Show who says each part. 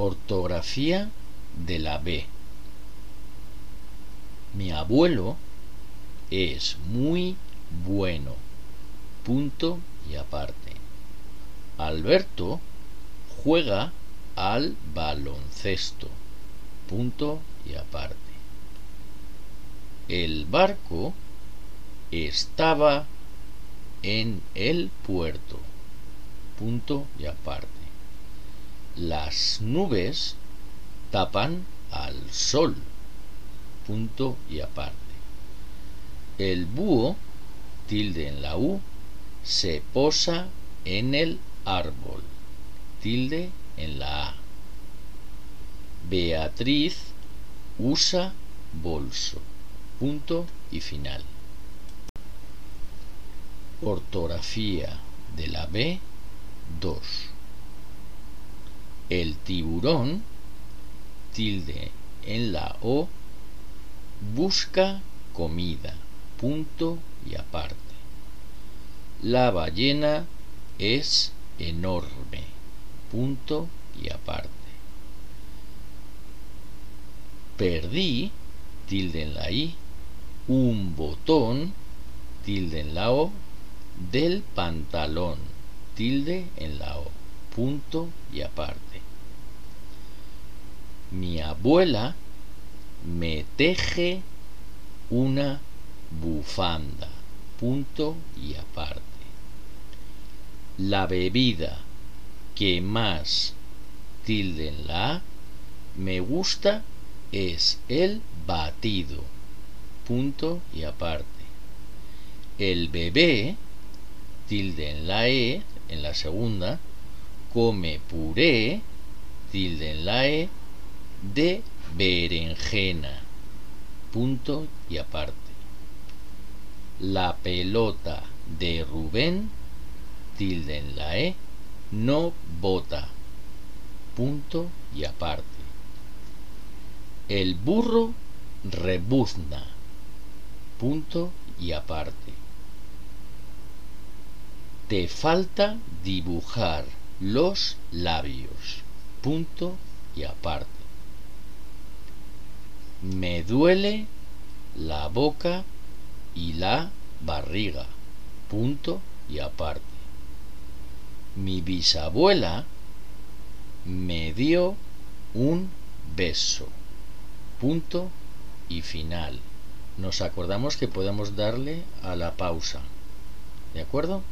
Speaker 1: Ortografía de la B. Mi abuelo es muy bueno. Punto y aparte. Alberto juega al baloncesto. Punto y aparte. El barco estaba en el puerto. Punto y aparte. Las nubes tapan al sol. Punto y aparte. El búho, tilde en la U, se posa en el árbol. Tilde en la A. Beatriz usa bolso. Punto y final. Ortografía de la B 2. El tiburón, tilde en la O, busca comida. Punto y aparte. La ballena es enorme. Punto y aparte. Perdí, tilde en la I, un botón, tilde en la O, del pantalón, tilde en la O, punto y aparte. Mi abuela me teje una bufanda, punto y aparte. La bebida que más tilde en la A me gusta es el batido, punto y aparte. El bebé, tilde en la E, en la segunda, come puré, tilde en la E, de berenjena, punto y aparte. La pelota de Rubén, tilde en la E, no bota, punto y aparte. El burro rebuzna, punto y aparte. Te falta dibujar los labios, punto y aparte. Me duele la boca y la barriga, punto y aparte. Mi bisabuela me dio un beso, punto y final. Nos acordamos que podemos darle a la pausa. ¿De acuerdo?